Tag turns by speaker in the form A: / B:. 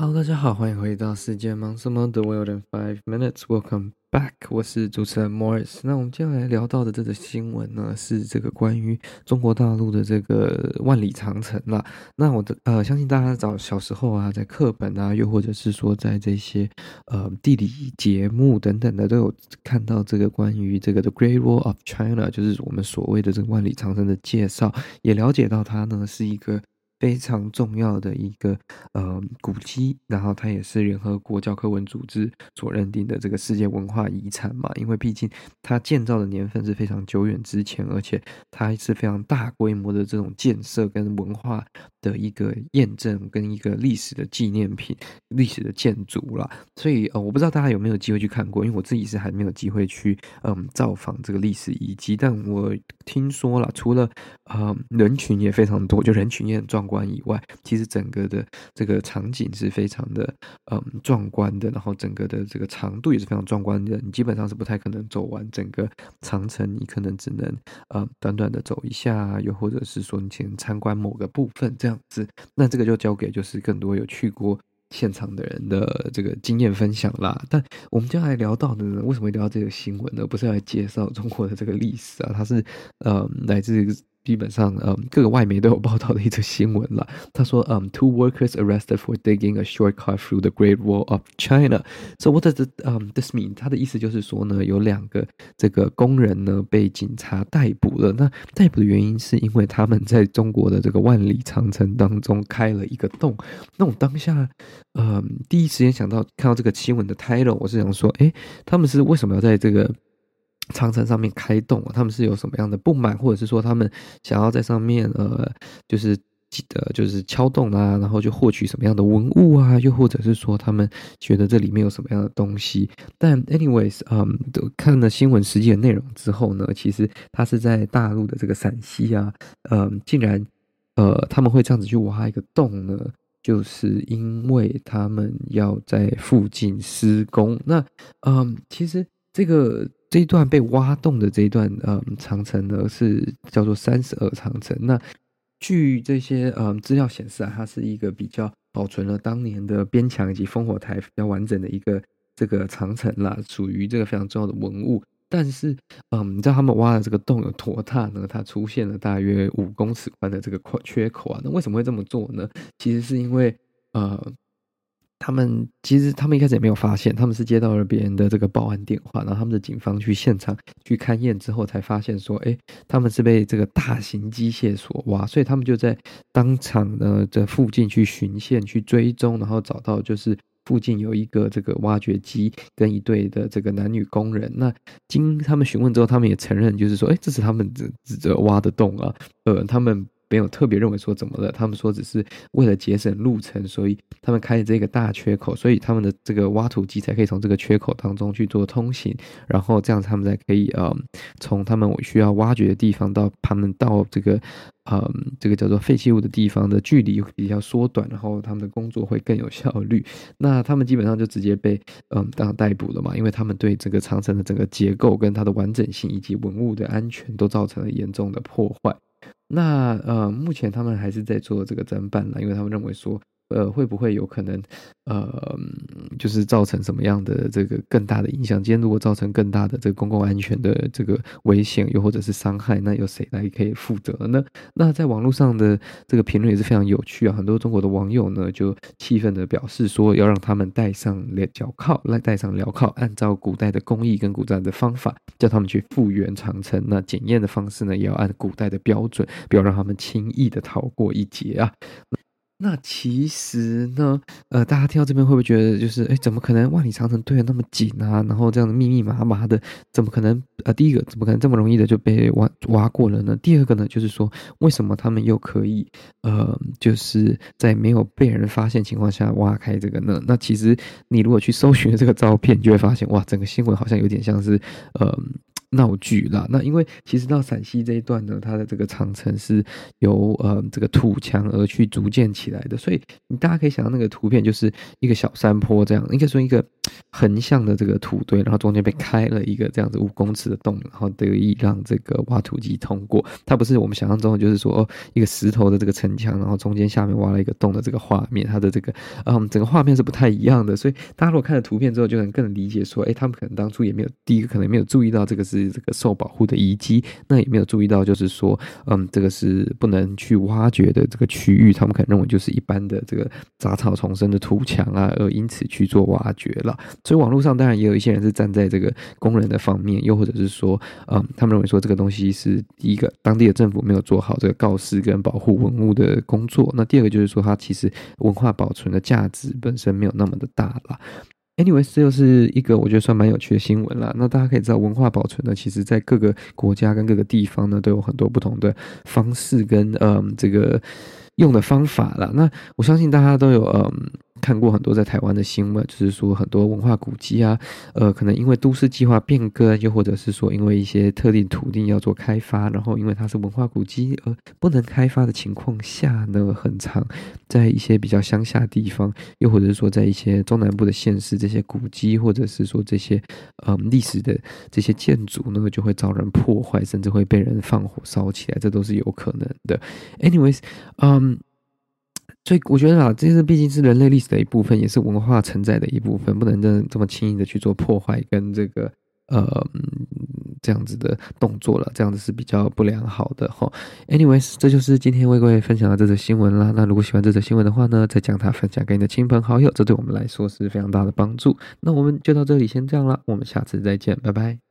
A: Hello，大家好，欢迎回到世界忙什么的 World in Five Minutes。Welcome back，我是主持人 Morris。那我们接下来聊到的这个新闻呢，是这个关于中国大陆的这个万里长城啦。那我的呃，相信大家早小时候啊，在课本啊，又或者是说在这些呃地理节目等等的，都有看到这个关于这个 The Great Wall of China，就是我们所谓的这个万里长城的介绍，也了解到它呢是一个。非常重要的一个呃古迹，然后它也是联合国教科文组织所认定的这个世界文化遗产嘛。因为毕竟它建造的年份是非常久远之前，而且它是非常大规模的这种建设跟文化的一个验证，跟一个历史的纪念品、历史的建筑啦。所以呃，我不知道大家有没有机会去看过，因为我自己是还没有机会去嗯造访这个历史遗迹，但我听说了，除了呃人群也非常多，就人群也很壮。观以外，其实整个的这个场景是非常的嗯壮观的，然后整个的这个长度也是非常壮观的。你基本上是不太可能走完整个长城，你可能只能呃短短的走一下，又或者是说你先参观某个部分这样子。那这个就交给就是更多有去过现场的人的这个经验分享啦。但我们将来聊到的呢，为什么会聊到这个新闻呢？不是来介绍中国的这个历史啊，它是呃来自。基本上，嗯，各个外媒都有报道的一则新闻了。他说，嗯，two workers arrested for digging a shortcut through the Great Wall of China. So what does it, um, this mean? 他的意思就是说呢，有两个这个工人呢被警察逮捕了。那逮捕的原因是因为他们在中国的这个万里长城当中开了一个洞。那我当下，嗯，第一时间想到看到这个新闻的 title，我是想说，诶，他们是为什么要在这个？长城上面开洞，他们是有什么样的不满，或者是说他们想要在上面呃，就是记得就是敲洞啊，然后就获取什么样的文物啊，又或者是说他们觉得这里面有什么样的东西。但 anyways，嗯，看了新闻实际的内容之后呢，其实他是在大陆的这个陕西啊，嗯，竟然呃他们会这样子去挖一个洞呢，就是因为他们要在附近施工。那嗯，其实这个。这一段被挖洞的这一段，嗯，长城呢是叫做三十二长城。那据这些嗯资料显示啊，它是一个比较保存了当年的边墙以及烽火台比较完整的一个这个长城啦，属于这个非常重要的文物。但是，嗯，你知道他们挖的这个洞有多大呢？它出现了大约五公尺宽的这个缺口啊。那为什么会这么做呢？其实是因为，呃。他们其实他们一开始也没有发现，他们是接到了别人的这个报案电话，然后他们的警方去现场去勘验之后，才发现说，哎，他们是被这个大型机械所挖，所以他们就在当场呢这附近去循线去追踪，然后找到就是附近有一个这个挖掘机跟一对的这个男女工人。那经他们询问之后，他们也承认，就是说，哎，这是他们指指责挖的洞啊，呃，他们。没有特别认为说怎么了，他们说只是为了节省路程，所以他们开了这个大缺口，所以他们的这个挖土机才可以从这个缺口当中去做通行，然后这样他们才可以呃从他们需要挖掘的地方到他们到这个呃这个叫做废弃物的地方的距离比较缩短，然后他们的工作会更有效率。那他们基本上就直接被嗯、当逮捕了嘛，因为他们对这个长城的整个结构跟它的完整性以及文物的安全都造成了严重的破坏。那呃，目前他们还是在做这个侦办了，因为他们认为说，呃，会不会有可能，呃，就是造成什么样的这个更大的影响？今天如果造成更大的这个公共安全的这个危险，又或者是伤害，那由谁来可以负责呢？那在网络上的这个评论也是非常有趣啊，很多中国的网友呢就气愤的表示说，要让他们戴上脚铐，来戴上镣铐，按照古代的工艺跟古代的方法，叫他们去复原长城。那检验的方式呢，也要按古代的标准，不要让他们轻易的逃过一劫啊。那其实呢，呃，大家听到这边会不会觉得，就是，哎，怎么可能万里长城堆得那么紧啊？然后这样的密密麻麻的，怎么可能？呃，第一个，怎么可能这么容易的就被挖挖过了呢？第二个呢，就是说，为什么他们又可以，呃，就是在没有被人发现情况下挖开这个呢？那其实你如果去搜寻这个照片，你就会发现，哇，整个新闻好像有点像是，呃。闹剧啦。那因为其实到陕西这一段呢，它的这个长城是由呃这个土墙而去逐建起来的，所以你大家可以想到那个图片就是一个小山坡这样，应该说一个横向的这个土堆，然后中间被开了一个这样子五公尺的洞，然后得以让这个挖土机通过。它不是我们想象中的，就是说哦一个石头的这个城墙，然后中间下面挖了一个洞的这个画面，它的这个嗯整个画面是不太一样的。所以大家如果看了图片之后，就能更理解说，哎，他们可能当初也没有第一个可能没有注意到这个是这个受保护的遗迹，那也没有注意到就是说，嗯，这个是不能去挖掘的这个区域，他们可能认为就是一般的这个杂草丛生的土墙啊，而因此去做挖掘了。所以网络上当然也有一些人是站在这个工人的方面，又或者是说，嗯，他们认为说这个东西是第一个当地的政府没有做好这个告示跟保护文物的工作，那第二个就是说它其实文化保存的价值本身没有那么的大了。Anyways，这又是一个我觉得算蛮有趣的新闻啦。那大家可以知道，文化保存呢，其实在各个国家跟各个地方呢，都有很多不同的方式跟嗯这个用的方法啦。那我相信大家都有嗯。看过很多在台湾的新闻，就是说很多文化古迹啊，呃，可能因为都市计划变更，又或者是说因为一些特定土地要做开发，然后因为它是文化古迹而不能开发的情况下呢，很长在一些比较乡下地方，又或者是说在一些中南部的县市，这些古迹或者是说这些嗯历史的这些建筑呢，就会遭人破坏，甚至会被人放火烧起来，这都是有可能的。Anyways，嗯。所以我觉得啊，这是毕竟是人类历史的一部分，也是文化承载的一部分，不能这这么轻易的去做破坏跟这个呃这样子的动作了，这样子是比较不良好的哈。Anyways，这就是今天为各位分享的这则新闻啦。那如果喜欢这则新闻的话呢，再将它分享给你的亲朋好友，这对我们来说是非常大的帮助。那我们就到这里先这样了，我们下次再见，拜拜。